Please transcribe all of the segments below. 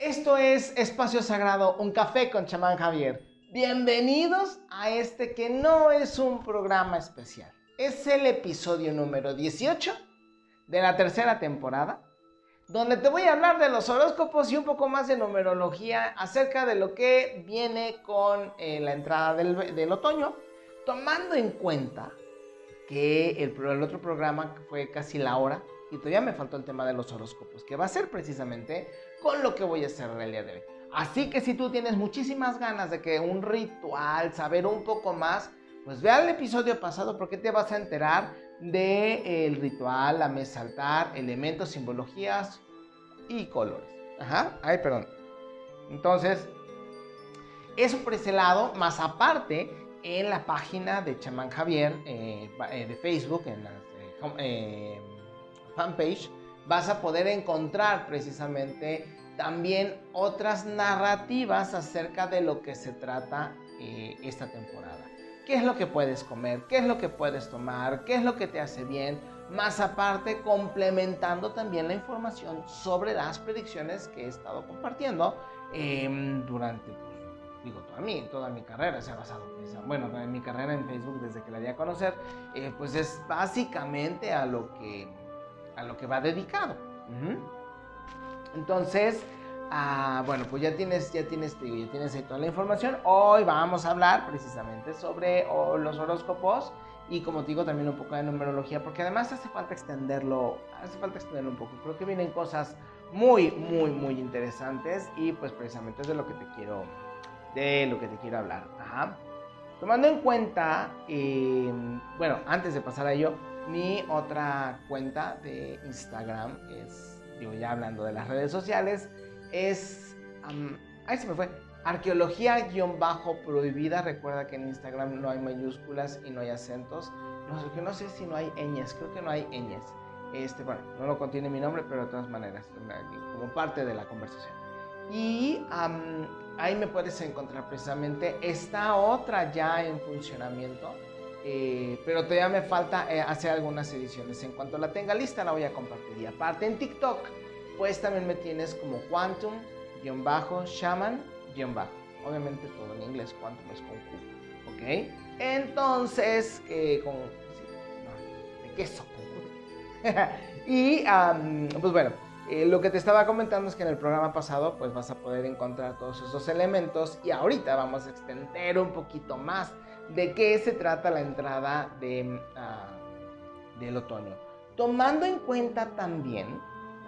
Esto es Espacio Sagrado, un café con chamán Javier. Bienvenidos a este que no es un programa especial. Es el episodio número 18 de la tercera temporada, donde te voy a hablar de los horóscopos y un poco más de numerología acerca de lo que viene con eh, la entrada del, otoño, tomando en cuenta que el otro programa fue casi la hora y todavía me faltó el tema de los horóscopos, que va a ser precisamente con lo que voy a hacer el día de hoy. Así que si tú tienes muchísimas ganas de que un ritual, saber un poco más, pues ve al episodio pasado porque te vas a enterar del ritual, la mesa altar, elementos, simbologías y colores. Ajá, ay, perdón. Entonces, eso por ese lado, más aparte, en la página de Chamán Javier eh, eh, de Facebook, en la eh, fanpage, vas a poder encontrar precisamente también otras narrativas acerca de lo que se trata eh, esta temporada. ¿Qué es lo que puedes comer? ¿Qué es lo que puedes tomar? ¿Qué es lo que te hace bien? Más aparte, complementando también la información sobre las predicciones que he estado compartiendo em, durante, digo, toda mi, toda mi carrera se ha basado, bueno, en mi carrera en Facebook desde que la di a conocer, eh, pues es básicamente a lo que a lo que va dedicado. Entonces, ah, bueno, pues ya tienes, ya tienes, ya tienes ahí toda la información. Hoy vamos a hablar precisamente sobre los horóscopos y como te digo también un poco de numerología, porque además hace falta extenderlo, hace falta extenderlo un poco. Creo que vienen cosas muy, muy, muy interesantes y pues precisamente es de lo que te quiero, de lo que te quiero hablar. Tomando en cuenta, eh, bueno, antes de pasar a ello, mi otra cuenta de Instagram es, digo ya hablando de las redes sociales, es, ahí se me fue, arqueología-prohibida. Recuerda que en Instagram no hay mayúsculas y no hay acentos. No, que no sé si no hay ñes, creo que no hay ñes. Este, bueno, no lo contiene mi nombre, pero de todas maneras, como parte de la conversación. Y ahí me puedes encontrar precisamente esta otra ya en funcionamiento eh, pero todavía me falta eh, hacer algunas ediciones. En cuanto la tenga lista, la voy a compartir. Y aparte en TikTok, pues también me tienes como Quantum-Shaman-. Obviamente todo en inglés, Quantum es con Q. ¿Ok? Entonces, eh, con. de queso, con y, pues bueno. lo que te estaba comentando es que en el programa pasado pues vas a poder encontrar todos esos elementos y ahorita vamos a extender un poquito más de qué se trata la entrada de, ah, del otoño. Tomando en cuenta también,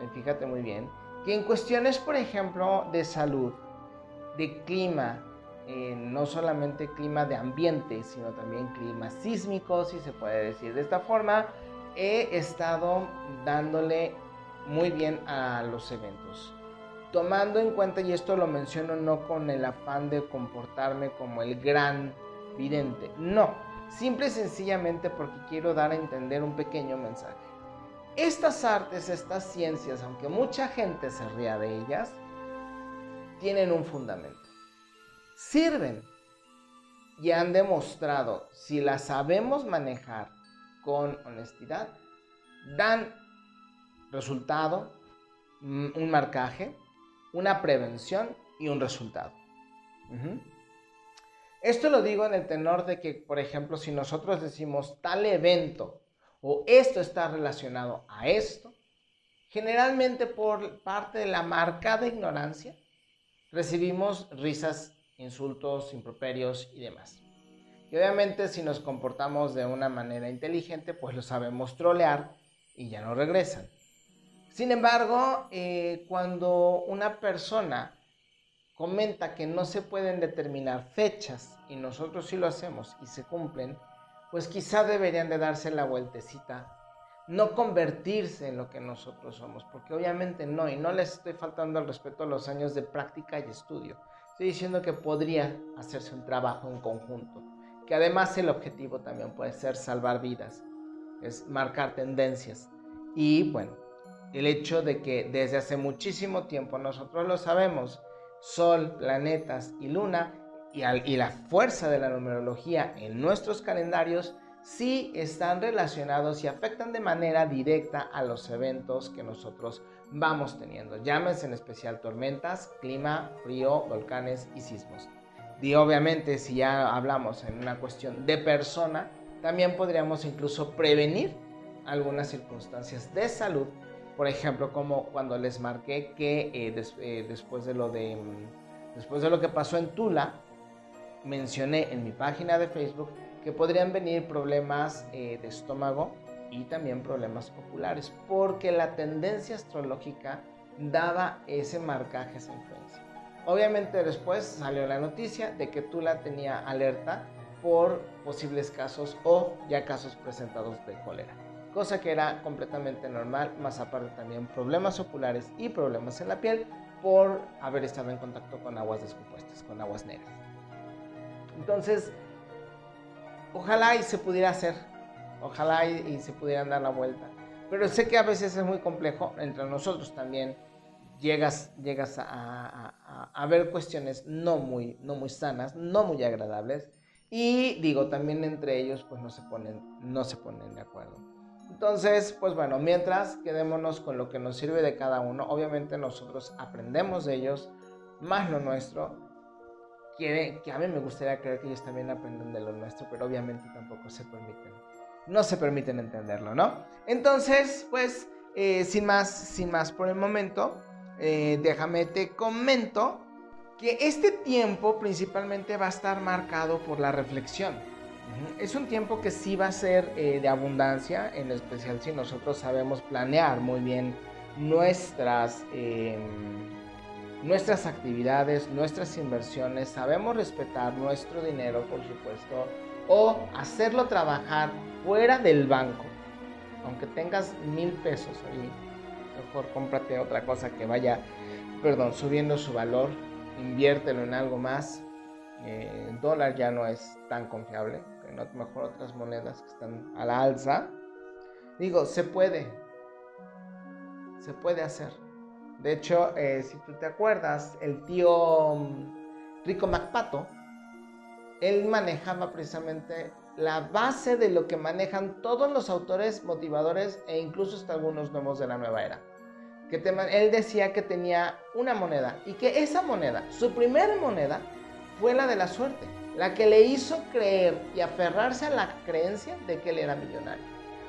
eh, fíjate muy bien, que en cuestiones, por ejemplo, de salud, de clima, eh, no solamente clima de ambiente, sino también clima sísmico, si se puede decir de esta forma, he estado dándole muy bien a los eventos. Tomando en cuenta, y esto lo menciono no con el afán de comportarme como el gran vidente. No, simple y sencillamente porque quiero dar a entender un pequeño mensaje. Estas artes, estas ciencias, aunque mucha gente se ría de ellas, tienen un fundamento. Sirven y han demostrado, si las sabemos manejar con honestidad, dan resultado, mm, un marcaje, una prevención y un resultado. Esto lo digo en el tenor de que, por ejemplo, si nosotros decimos tal evento o esto está relacionado a esto, generalmente por parte de la marcada ignorancia recibimos risas, insultos, improperios y demás. Y obviamente si nos comportamos de una manera inteligente, pues lo sabemos trolear y ya no regresan. Sin embargo, eh, cuando una persona comenta que no se pueden determinar fechas y nosotros sí lo hacemos y se cumplen, pues quizá deberían de darse la vueltecita, no convertirse en lo que nosotros somos, porque obviamente no, y no les estoy faltando al respeto a los años de práctica y estudio. Estoy diciendo que podría hacerse un trabajo en conjunto, que además el objetivo también puede ser salvar vidas, es marcar tendencias. Y bueno, el hecho de que desde hace muchísimo tiempo nosotros lo sabemos, Sol, planetas y luna y, la fuerza de la numerología en nuestros calendarios sí están relacionados y afectan de manera directa a los eventos que nosotros vamos teniendo. Llámense en especial tormentas, clima, frío, volcanes y sismos. Y obviamente si ya hablamos en una cuestión de persona, también podríamos incluso prevenir algunas circunstancias de salud. Por ejemplo, como cuando les marqué que eh, eh, después, de lo de, mm, después de lo que pasó en Tula, mencioné en mi página de Facebook que podrían venir problemas eh, de estómago y también problemas oculares, porque la tendencia astrológica daba ese marcaje, esa influencia. Obviamente después salió la noticia de que Tula tenía alerta por posibles casos o ya casos presentados de cólera, cosa que era completamente normal, más aparte también problemas oculares y problemas en la piel por haber estado en contacto con aguas descompuestas, con aguas negras. Entonces, ojalá y se pudiera hacer, ojalá y, se pudieran dar la vuelta, pero sé que a veces es muy complejo, entre nosotros también llegas, llegas a, a, ver cuestiones no muy, no muy sanas, no muy agradables. Y digo, también entre ellos pues no se ponen, no se ponen de acuerdo. Entonces, pues bueno, mientras quedémonos con lo que nos sirve de cada uno, obviamente nosotros aprendemos de ellos, más lo nuestro, que, que a mí me gustaría creer que ellos también aprenden de lo nuestro, pero obviamente tampoco se permiten, no se permiten entenderlo, ¿no? Entonces, pues, eh, sin más, sin más por el momento, eh, déjame te comento que este tiempo principalmente va a estar marcado por la reflexión. Es un tiempo que sí va a ser eh, de abundancia, en especial si nosotros sabemos planear muy bien nuestras, em, nuestras actividades, nuestras inversiones, sabemos respetar nuestro dinero, por supuesto, o hacerlo trabajar fuera del banco. Aunque tengas mil pesos ahí mejor cómprate otra cosa que vaya, perdón, subiendo su valor, inviértelo en algo más. Eh, el dólar ya no es tan confiable, no, mejor otras monedas que están a la alza. Digo, se puede, se puede hacer. De hecho, eh, si tú te acuerdas, el tío mm, Rico MacPato, él manejaba precisamente la base de lo que manejan todos los autores motivadores e incluso hasta algunos nuevos de la nueva era. Que él decía que tenía una moneda y que esa moneda, su primera moneda, fue la de la suerte, la que le hizo creer y aferrarse a la creencia de que él era millonario.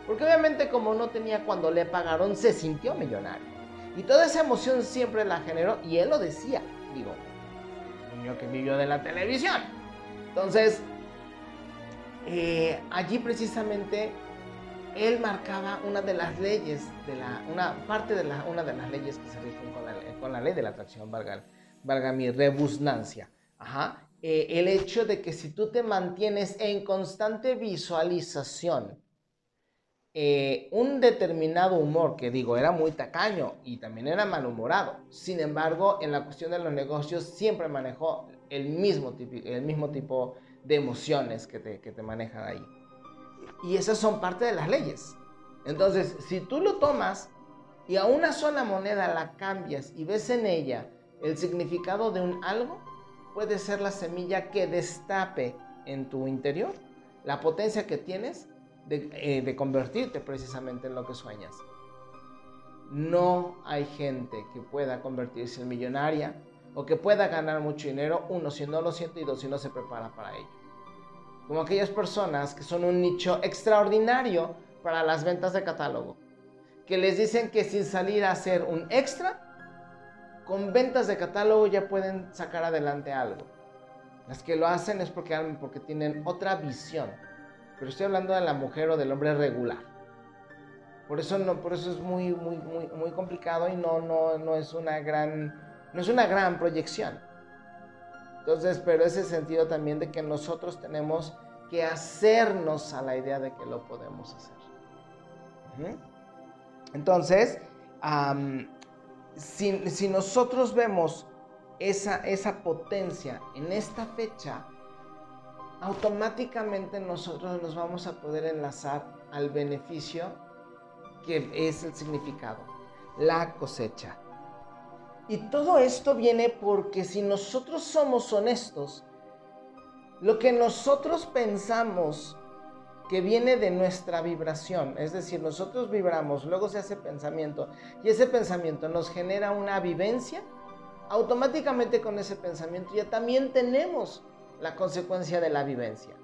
Porque obviamente como no tenía cuando le pagaron, se sintió millonario. Y toda esa emoción siempre la generó y él lo decía, digo, niño que vivió de la televisión. Entonces, eh, allí precisamente él marcaba una de las leyes, de la, una parte de la, una de las leyes que se rigen con la, con la ley de la atracción, valga, valga mi rebusnancia. Ajá. Eh, el hecho de que si tú te mantienes en constante visualización, eh, un determinado humor, que digo, era muy tacaño y también era malhumorado. Sin embargo, en la cuestión de los negocios siempre manejó el mismo, el mismo tipo de emociones que te, que te manejan ahí. Y esas son parte de las leyes. Entonces, si tú lo tomas y a una sola moneda la cambias y ves en ella el significado de un algo, puede ser la semilla que destape en tu interior la potencia que tienes de, eh, de, convertirte precisamente en lo que sueñas. No hay gente que pueda convertirse en millonaria o que pueda ganar mucho dinero, uno, si no lo siente y dos, si no se prepara para ello. Como aquellas personas que son un nicho extraordinario para las ventas de catálogo, que les dicen que sin salir a hacer un extra, con ventas de catálogo ya pueden sacar adelante algo. Las que lo hacen es porque, tienen otra visión. Pero estoy hablando de la mujer o del hombre regular. Por eso, no, por eso es muy, muy, muy, muy complicado y no, no, no es una gran no es una gran proyección. Entonces, pero ese sentido también de que nosotros tenemos que hacernos a la idea de que lo podemos hacer. Entonces, si, nosotros vemos esa, esa potencia en esta fecha, automáticamente nosotros nos vamos a poder enlazar al beneficio que es el significado, la cosecha. Y todo esto viene porque si nosotros somos honestos, lo que nosotros pensamos que viene de nuestra vibración. Es decir, nosotros vibramos, luego se hace pensamiento y ese pensamiento nos genera una vivencia. Automáticamente con ese pensamiento ya también tenemos la consecuencia de la vivencia.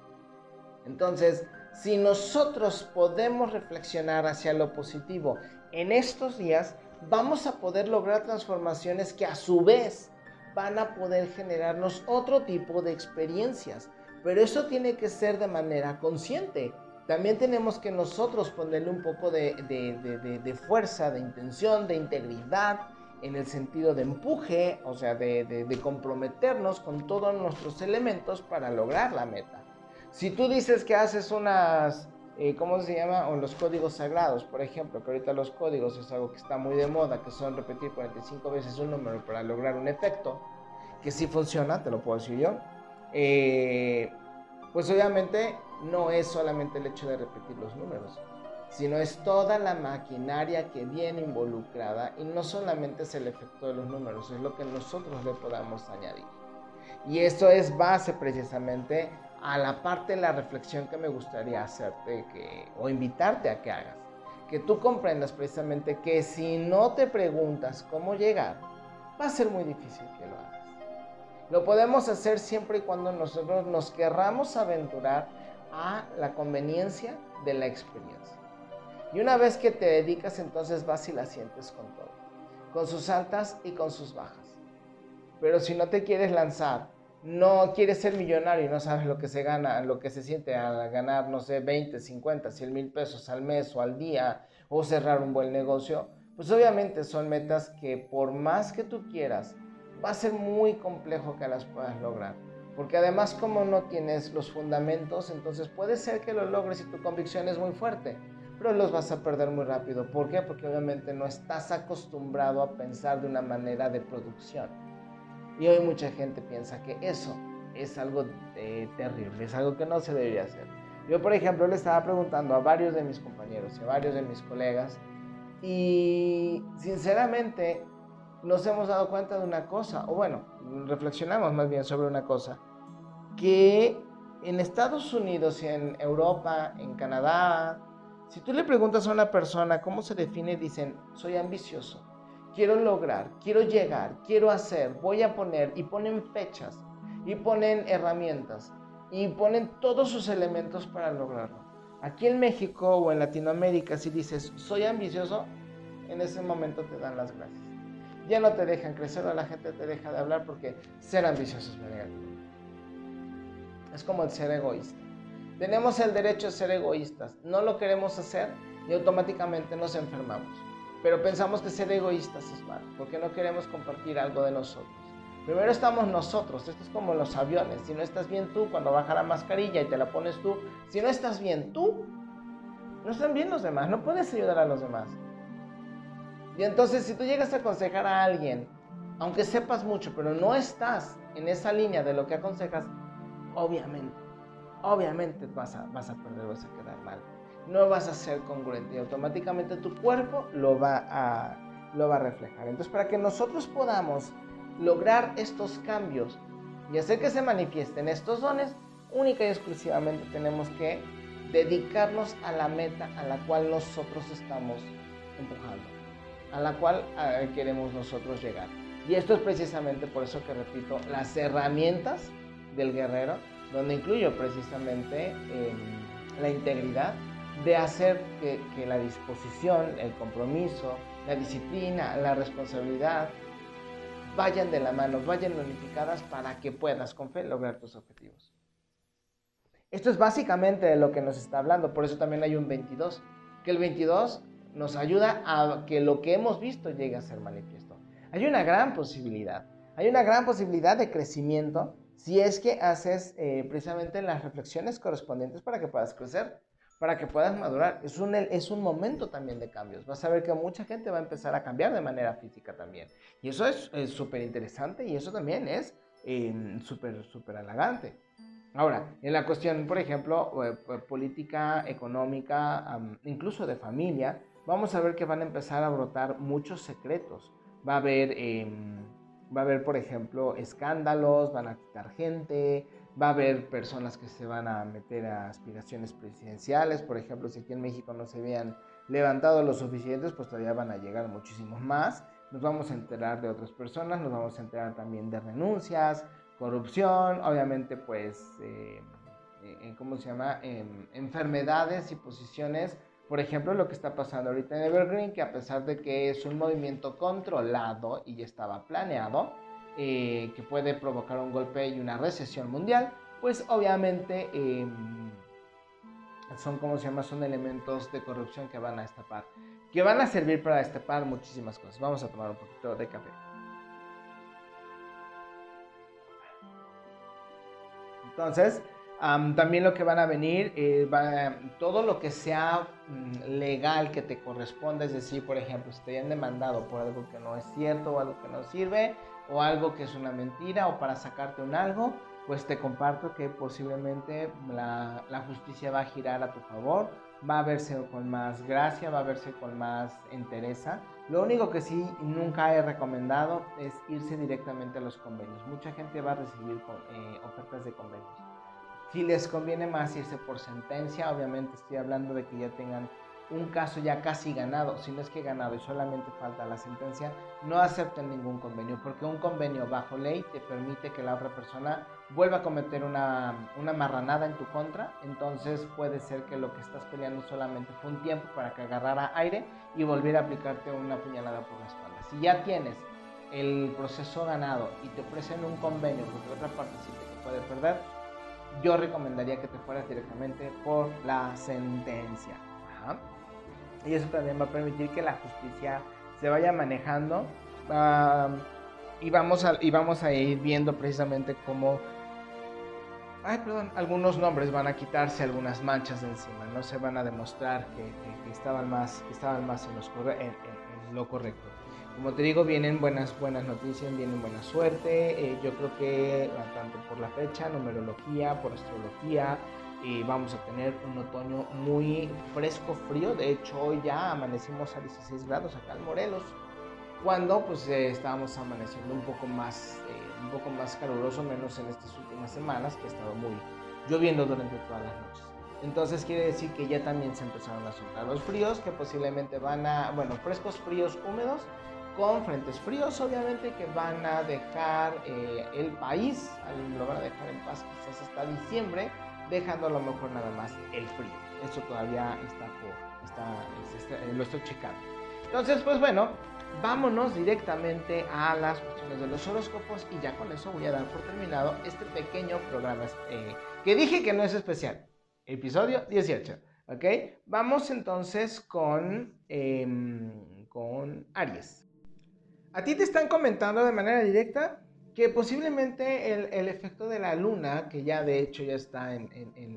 Entonces, si nosotros podemos reflexionar hacia lo positivo en estos días, vamos a poder lograr transformaciones que a su vez van a poder generarnos otro tipo de experiencias. Pero eso tiene que ser de manera consciente. También tenemos que nosotros ponerle un poco de, de, fuerza, de intención, de integridad, en el sentido de empuje, o sea, de, comprometernos con todos nuestros elementos para lograr la meta. Si tú dices que haces unas, eh, ¿cómo se llama? O los códigos sagrados, por ejemplo, que ahorita los códigos es algo que está muy de moda, que son repetir 45 veces un número para lograr un efecto, que sí funciona, te lo puedo decir yo. Eh, pues obviamente no es solamente el hecho de repetir los números, sino es toda la maquinaria que viene involucrada y no solamente es el efecto de los números, es lo que nosotros le podamos añadir. Y esto es base precisamente a la parte de la reflexión que me gustaría hacerte que, o invitarte a que hagas. Que tú comprendas precisamente que si no te preguntas cómo llegar, va a ser muy difícil que lo hagas. Lo podemos hacer siempre y cuando nosotros nos querramos aventurar a la conveniencia de la experiencia. Y una vez que te dedicas, entonces vas y la sientes con todo, con sus altas y con sus bajas. Pero si no te quieres lanzar, no quieres ser millonario y no sabes lo que se gana, lo que se siente al ganar, no sé, 20, 50, 100 mil pesos al mes o al día, o cerrar un buen negocio, pues obviamente son metas que por más que tú quieras, va a ser muy complejo que las puedas lograr. Porque además como no tienes los fundamentos, entonces puede ser que lo logres y tu convicción es muy fuerte, pero los vas a perder muy rápido. ¿Por qué? Porque obviamente no estás acostumbrado a pensar de una manera de producción. Y hoy mucha gente piensa que eso es algo eh, terrible, es algo que no se debería hacer. Yo, por ejemplo, le estaba preguntando a varios de mis compañeros y a varios de mis colegas y sinceramente nos hemos dado cuenta de una cosa, o bueno, reflexionamos más bien sobre una cosa, que en Estados Unidos y en Europa, en Canadá, si tú le preguntas a una persona cómo se define, dicen, soy ambicioso, quiero lograr, quiero llegar, quiero hacer, voy a poner, y ponen fechas, y ponen herramientas, y ponen todos sus elementos para lograrlo. Aquí en México o en Latinoamérica, si dices, soy ambicioso, en ese momento te dan las gracias ya no te dejan crecer o la gente te deja de hablar porque ser ambicioso es negativo. Es como el ser egoísta. Tenemos el derecho a ser egoístas. No lo queremos hacer y automáticamente nos enfermamos. Pero pensamos que ser egoístas es malo porque no queremos compartir algo de nosotros. Primero estamos nosotros, esto es como los aviones. Si no estás bien tú, cuando baja la mascarilla y te la pones tú, si no estás bien tú, no están bien los demás, no puedes ayudar a los demás. Y entonces si tú llegas a aconsejar a alguien, aunque sepas mucho, pero no estás en esa línea de lo que aconsejas, obviamente, obviamente vas a, vas a perder, vas a quedar mal. No vas a ser congruente y automáticamente tu cuerpo lo va a, lo va a reflejar. Entonces para que nosotros podamos lograr estos cambios y hacer que se manifiesten estos dones, única y exclusivamente tenemos que dedicarnos a la meta a la cual nosotros estamos empujando a la cual queremos nosotros llegar. Y esto es precisamente por eso que repito, las herramientas del guerrero, donde incluyo precisamente em, la integridad de hacer que, que la disposición, el compromiso, la disciplina, la responsabilidad vayan de la mano, vayan unificadas para que puedas con fe lograr tus objetivos. Esto es básicamente de lo que nos está hablando, por eso también hay un 22, que el 22 nos ayuda a que lo que hemos visto llegue a ser manifiesto. Hay una gran posibilidad, hay una gran posibilidad de crecimiento si es que haces eh, precisamente las reflexiones correspondientes para que puedas crecer, para que puedas madurar. Es un, es un momento también de cambios. Vas a ver que mucha gente va a empezar a cambiar de manera física también. Y eso es súper interesante y eso también es em, súper, súper halagante. Ahora, en la cuestión, por ejemplo, eh, política, económica, incluso de familia, vamos a ver que van a empezar a brotar muchos secretos. Va a haber, em, va a haber por ejemplo, escándalos, van a quitar gente, Va a haber personas que se van a meter a aspiraciones presidenciales. Por ejemplo, si aquí en México no se habían levantado los suficientes, pues todavía van a llegar muchísimos más. Nos vamos a enterar de otras personas, nos vamos a enterar también de renuncias, corrupción, obviamente pues, eh, eh, ¿cómo se llama? enfermedades y posiciones. Por ejemplo, lo que está pasando ahorita en Evergreen, que a pesar de que es un movimiento controlado y ya estaba planeado, eh, que puede provocar un golpe y una recesión mundial, pues obviamente em, son, como se llama? Son elementos de corrupción que van a destapar, que van a servir para destapar muchísimas cosas. Vamos a tomar un poquito de café. Entonces, también lo que van a venir, eh, todo lo que sea mm, legal que te corresponda, es decir, por ejemplo, si te hayan demandado por algo que no es cierto o algo que no sirve, o algo que es una mentira, o para sacarte un algo, pues te comparto que posiblemente la, la justicia va a girar a tu favor, va a verse con más gracia, va a verse con más entereza. Lo único que sí nunca he recomendado es irse directamente a los convenios. Mucha gente va a recibir eh, ofertas de convenios si les conviene más irse por sentencia, obviamente estoy hablando de que ya tengan un caso ya casi ganado, si no es que ganado y solamente falta la sentencia, no acepten ningún convenio, porque un convenio bajo ley te permite que la otra persona vuelva a cometer una, marranada en tu contra, entonces puede ser que lo que estás peleando solamente fue un tiempo para que agarrara aire y volviera a aplicarte una puñalada por la espalda. Si ya tienes el proceso ganado y te ofrecen un convenio porque otra parte sí te puede perder, yo recomendaría que te fueras directamente por la sentencia. Y eso también va a permitir que la justicia se vaya manejando y, vamos a, y vamos a ir viendo precisamente cómo ay, perdón, algunos nombres van a quitarse algunas manchas de encima, no se van a demostrar que, estaban, más, estaban más en, en lo correcto. Como te digo, vienen buenas, buenas noticias, vienen buena suerte. Eh, yo creo que tanto por la fecha, numerología, por astrología, eh, vamos a tener un otoño muy fresco, frío. De hecho, hoy ya amanecimos a 16 grados acá en Morelos, cuando pues eh, estábamos amaneciendo un poco más, un poco más caluroso, menos en estas últimas semanas que ha estado muy lloviendo durante todas las noches. Entonces quiere decir que ya también se empezaron a soltar los fríos, que posiblemente van a, bueno, frescos, fríos, húmedos, con frentes fríos, obviamente, que van a dejar eh, el país, lo van a dejar en paz quizás hasta diciembre, dejando a lo mejor nada más el frío. Eso todavía está por, está, lo estoy checando. Entonces, pues bueno, vámonos directamente a las cuestiones de los horóscopos y ya con eso voy a dar por terminado este pequeño programa eh, que dije que no es especial. Episodio 18. ¿Ok? Vamos entonces con, em, con Aries. A ti te están comentando de manera directa que posiblemente el, efecto de la luna, que ya de hecho ya está en,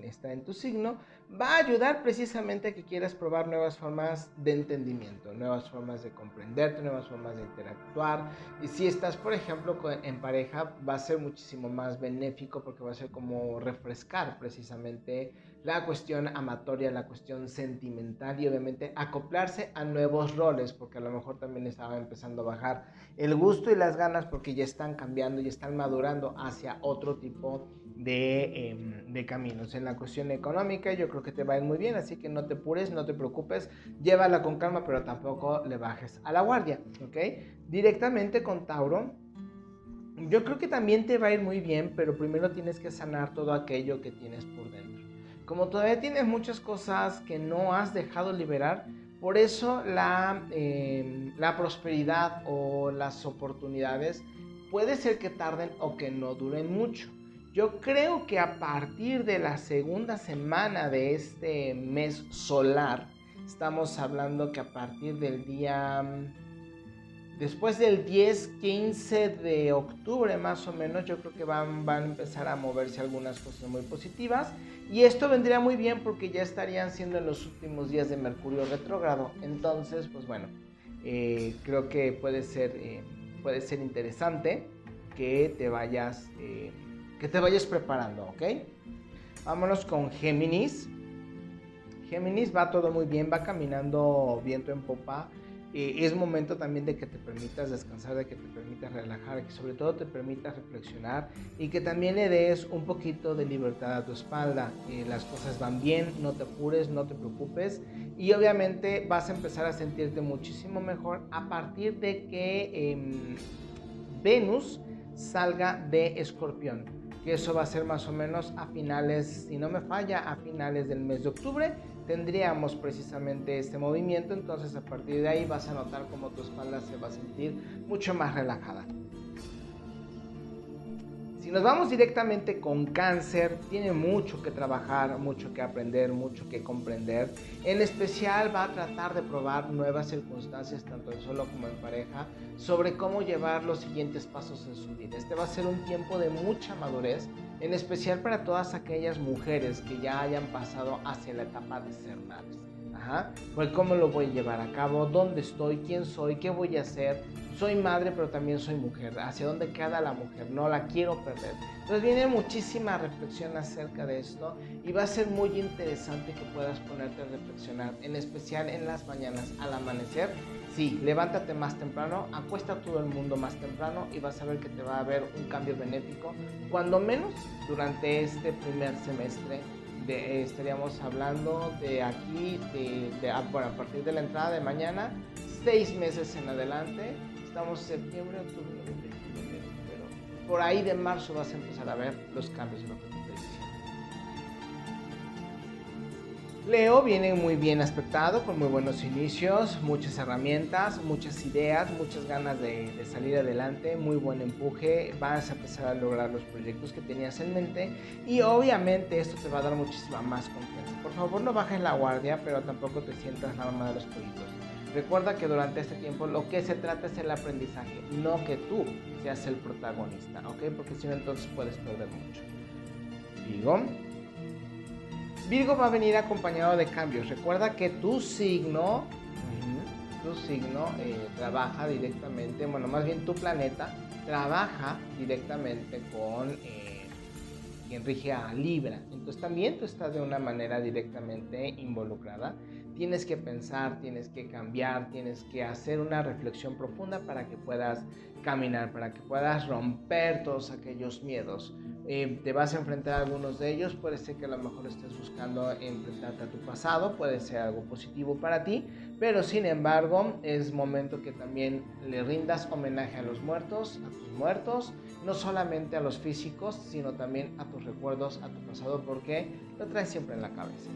está en tu signo, va a ayudar precisamente a que quieras probar nuevas formas de entendimiento, nuevas formas de comprenderte, nuevas formas de interactuar. Y si estás, por ejemplo, en pareja, va a ser muchísimo más benéfico porque va a ser como refrescar precisamente la cuestión amatoria, la cuestión sentimental y obviamente acoplarse a nuevos roles, porque a lo mejor también estaba empezando a bajar el gusto y las ganas porque ya están cambiando y están madurando hacia otro tipo de, em, de, caminos. En la cuestión económica yo creo que te va a ir muy bien, así que no te pures, no te preocupes, llévala con calma, pero tampoco le bajes a la guardia. Directamente con Tauro. Yo creo que también te va a ir muy bien, pero primero tienes que sanar todo aquello que tienes por dentro. Como todavía tienes muchas cosas que no has dejado liberar, por eso la, em, la prosperidad o las oportunidades puede ser que tarden o que no duren mucho. Yo creo que a partir de la segunda semana de este mes solar, estamos hablando que a partir del día Después del 10, 15 de octubre más o menos, yo creo que van, van a empezar a moverse algunas cosas muy positivas. Y esto vendría muy bien porque ya estarían siendo en los últimos días de Mercurio retrógrado. Entonces, pues bueno, eh, creo que puede ser, eh, puede ser interesante que te vayas, eh, que te vayas preparando, ¿ok? Vámonos con Géminis. Géminis va todo muy bien, va caminando viento en popa eh, es momento también de que te permitas descansar, de que te permitas relajar, que sobre todo te permitas reflexionar y que también le des un poquito de libertad a tu espalda. Eh, las cosas van bien, no te apures, no te preocupes y obviamente vas a empezar a sentirte muchísimo mejor a partir de que em, Venus salga de escorpión, que eso va a ser más o menos a finales, si no me falla, a finales del mes de octubre tendríamos precisamente este movimiento, entonces a partir de ahí vas a notar como tu espalda se va a sentir mucho más relajada. Nos vamos directamente con cáncer, tiene mucho que trabajar, mucho que aprender, mucho que comprender. En especial va a tratar de probar nuevas circunstancias, tanto en solo como en pareja, sobre cómo llevar los siguientes pasos en su vida. Este va a ser un tiempo de mucha madurez, en especial para todas aquellas mujeres que ya hayan pasado hacia la etapa de ser madres. Ajá. Pues cómo lo voy a llevar a cabo, dónde estoy, quién soy, qué voy a hacer. Soy madre, pero también soy mujer. ¿Hacia dónde queda la mujer? No la quiero perder. Entonces viene muchísima reflexión acerca de esto y va a ser muy interesante que puedas ponerte a reflexionar, en especial en las mañanas al amanecer. Sí, levántate más temprano, acuesta a todo el mundo más temprano y vas a ver que te va a haber un cambio benéfico, cuando menos durante este primer semestre de, estaríamos hablando de aquí, de, ah, bueno, a partir de la entrada de mañana, seis meses en adelante, estamos septiembre, octubre, pero por ahí de marzo vas a empezar a ver los cambios en lo que Leo viene muy bien aspectado, con muy buenos inicios, muchas herramientas, muchas ideas, muchas ganas de, salir adelante, muy buen empuje, vas a empezar a lograr los proyectos que tenías en mente y obviamente esto te va a dar muchísima más confianza. Por favor no bajes la guardia, pero tampoco te sientas la mamá de los pollitos. Recuerda que durante este tiempo lo que se trata es el aprendizaje, no que tú seas el protagonista, ¿ok? Porque si no entonces puedes perder mucho. Virgo va a venir acompañado de cambios. Recuerda que tu signo, tu signo eh, trabaja directamente, bueno, más bien tu planeta trabaja directamente con eh, quien rige a Libra. Entonces también tú estás de una manera directamente involucrada. Tienes que pensar, tienes que cambiar, tienes que hacer una reflexión profunda para que puedas caminar, para que puedas romper todos aquellos miedos. Eh, te vas a enfrentar a algunos de ellos, puede ser que a lo mejor estés buscando enfrentarte a tu pasado, puede ser algo positivo para ti, pero sin embargo es momento que también le rindas homenaje a los muertos, a tus muertos, no solamente a los físicos, sino también a tus recuerdos, a tu pasado, porque lo traes siempre en la cabeza.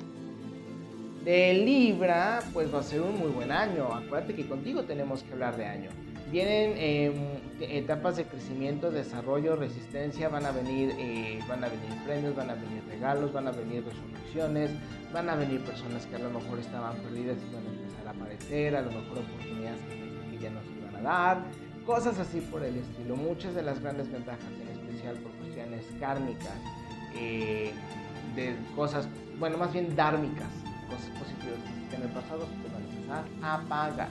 De Libra, pues va a ser un muy buen año. Acuérdate que contigo tenemos que hablar de año. Vienen em, etapas de crecimiento, desarrollo, resistencia, van a venir, eh, van a venir premios, van a venir regalos, van a venir resoluciones, van a venir personas que a lo mejor estaban perdidas y van a empezar a aparecer, a lo mejor oportunidades que, ya nos iban a dar, cosas así por el estilo. Muchas de las grandes ventajas, en especial por cuestiones kármicas, eh, de cosas, bueno, más bien dármicas, cosas positivas que en el pasado se van a empezar a pagar.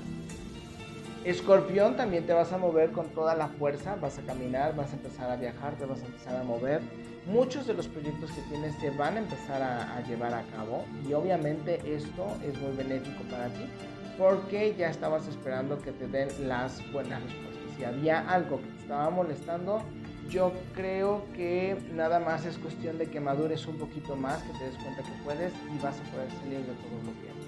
Escorpión también te vas a mover con toda la fuerza, vas a caminar, vas a empezar a viajar, te vas a empezar a mover. Muchos de los proyectos que tienes se van a empezar a, llevar a cabo y obviamente esto es muy benéfico para ti porque ya estabas esperando que te den las buenas respuestas. Si había algo que te estaba molestando, yo creo que nada más es cuestión de que madures un poquito más, que te des cuenta que puedes y vas a poder salir de todo lo que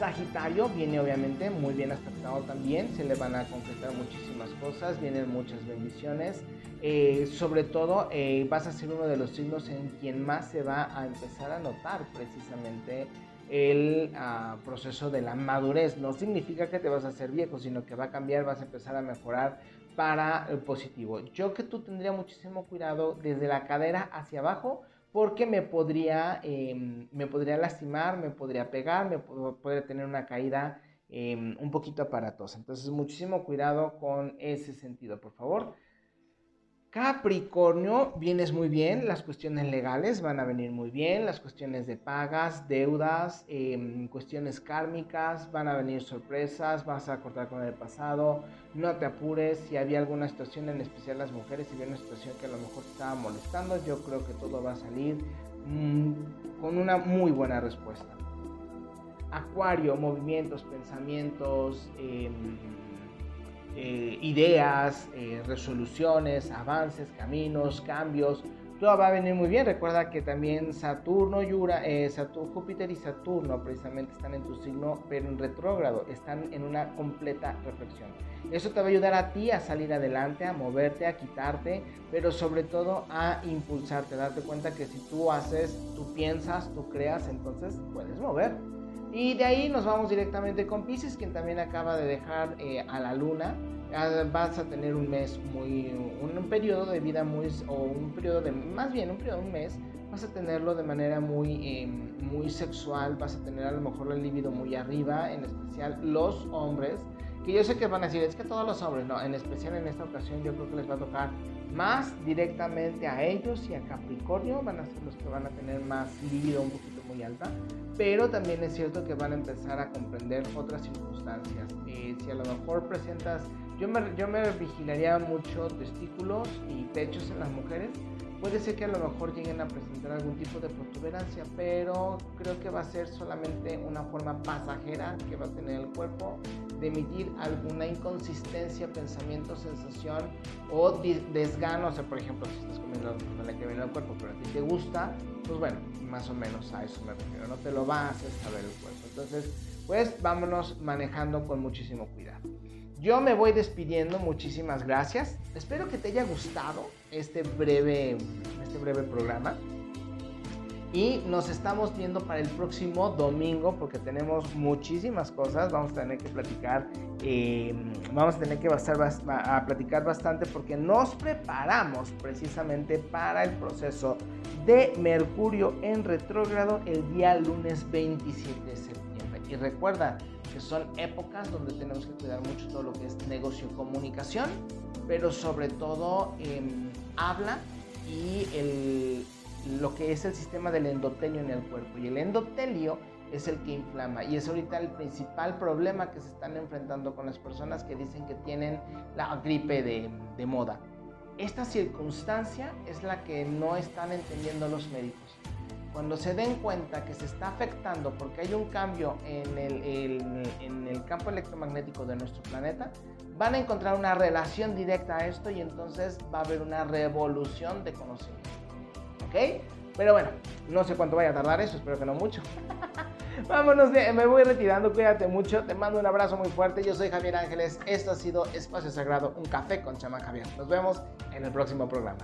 Sagitario viene obviamente muy bien aspectado también, se le van a concretar muchísimas cosas, vienen muchas bendiciones, eh, sobre todo eh, vas a ser uno de los signos en quien más se va a empezar a notar precisamente el ah, proceso de la madurez. No significa que te vas a hacer viejo, sino que va a cambiar, vas a empezar a mejorar para el positivo. Yo que tú tendría muchísimo cuidado desde la cadera hacia abajo porque me podría, em, me podría lastimar, me podría pegar, me podría tener una caída em, un poquito aparatosa. Entonces, muchísimo cuidado con ese sentido, por favor. Capricornio, vienes muy bien, las cuestiones legales van a venir muy bien, las cuestiones de pagas, deudas, em, cuestiones kármicas, van a venir sorpresas, vas a cortar con el pasado, no te apures, si había alguna situación, en especial las mujeres, si había una situación que a lo mejor te estaba molestando, yo creo que todo va a salir mm, con una muy buena respuesta. Acuario, movimientos, pensamientos, em, eh, ideas, eh, resoluciones, avances, caminos, cambios, todo va a venir muy bien. Recuerda que también Saturno, Yura, eh, Saturno, Júpiter y Saturno precisamente están en tu signo, pero en retrógrado, están en una completa reflexión. Eso te va a ayudar a ti a salir adelante, a moverte, a quitarte, pero sobre todo a impulsarte, a darte cuenta que si tú haces, tú piensas, tú creas, entonces puedes mover. Y de ahí nos vamos directamente con Pisces, quien también acaba de dejar eh, a la luna. Vas a tener un mes muy, un, periodo de vida muy, o un periodo de, más bien un periodo, un mes, vas a tenerlo de manera muy, em, muy sexual, vas a tener a lo mejor el libido muy arriba, en especial los hombres, que yo sé que van a decir, es que todos los hombres, no, en especial en esta ocasión yo creo que les va a tocar más directamente a ellos y a Capricornio, van a ser los que van a tener más libido un poquito muy alta, pero también es cierto que van a empezar a comprender otras circunstancias. Eh, si a lo mejor presentas yo me, yo me vigilaría mucho testículos y pechos en las mujeres. Puede ser que a lo mejor lleguen a presentar algún tipo de protuberancia, pero creo que va a ser solamente una forma pasajera que va a tener el cuerpo de emitir alguna inconsistencia, pensamiento, sensación o desgano. O sea, por ejemplo, si estás comiendo algo que viene al cuerpo, pero a ti te gusta, pues bueno, más o menos a eso me refiero. No te lo va a saber el cuerpo. Entonces, pues vámonos manejando con muchísimo cuidado. Yo me voy despidiendo, muchísimas gracias. Espero que te haya gustado este breve, este breve programa. Y nos estamos viendo para el próximo domingo porque tenemos muchísimas cosas. Vamos a tener que platicar, eh, vamos a tener que basar, a platicar bastante porque nos preparamos precisamente para el proceso de Mercurio en retrógrado el día lunes 27 de septiembre. Y recuerda, que son épocas donde tenemos que cuidar mucho todo lo que es negocio comunicación, pero sobre todo em, habla y el, lo que es el sistema del endotelio en el cuerpo. Y el endotelio es el que inflama y es ahorita el principal problema que se están enfrentando con las personas que dicen que tienen la gripe de, de moda. Esta circunstancia es la que no están entendiendo los médicos cuando se den cuenta que se está afectando porque hay un cambio en el, campo electromagnético de nuestro planeta, van a encontrar una relación directa a esto y entonces va a haber una revolución de conocimiento. ¿Ok? Pero bueno, no sé cuánto vaya a tardar eso, espero que no mucho. Vámonos, me voy retirando, cuídate mucho, te mando un abrazo muy fuerte, yo soy Javier Ángeles, esto ha sido Espacio Sagrado, un café con chamán Javier. Nos vemos en el próximo programa.